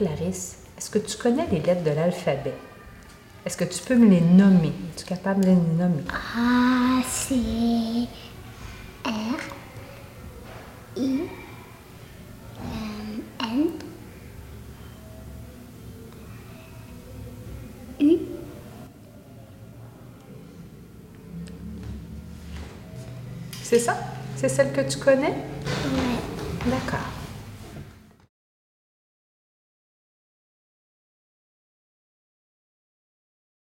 Clarisse, est-ce que tu connais les lettres de l'alphabet? Est-ce que tu peux me les nommer? Es-tu capable de les nommer? A, C, R, I, euh, N, U, C'est ça? C'est celle que tu connais? Oui. D'accord.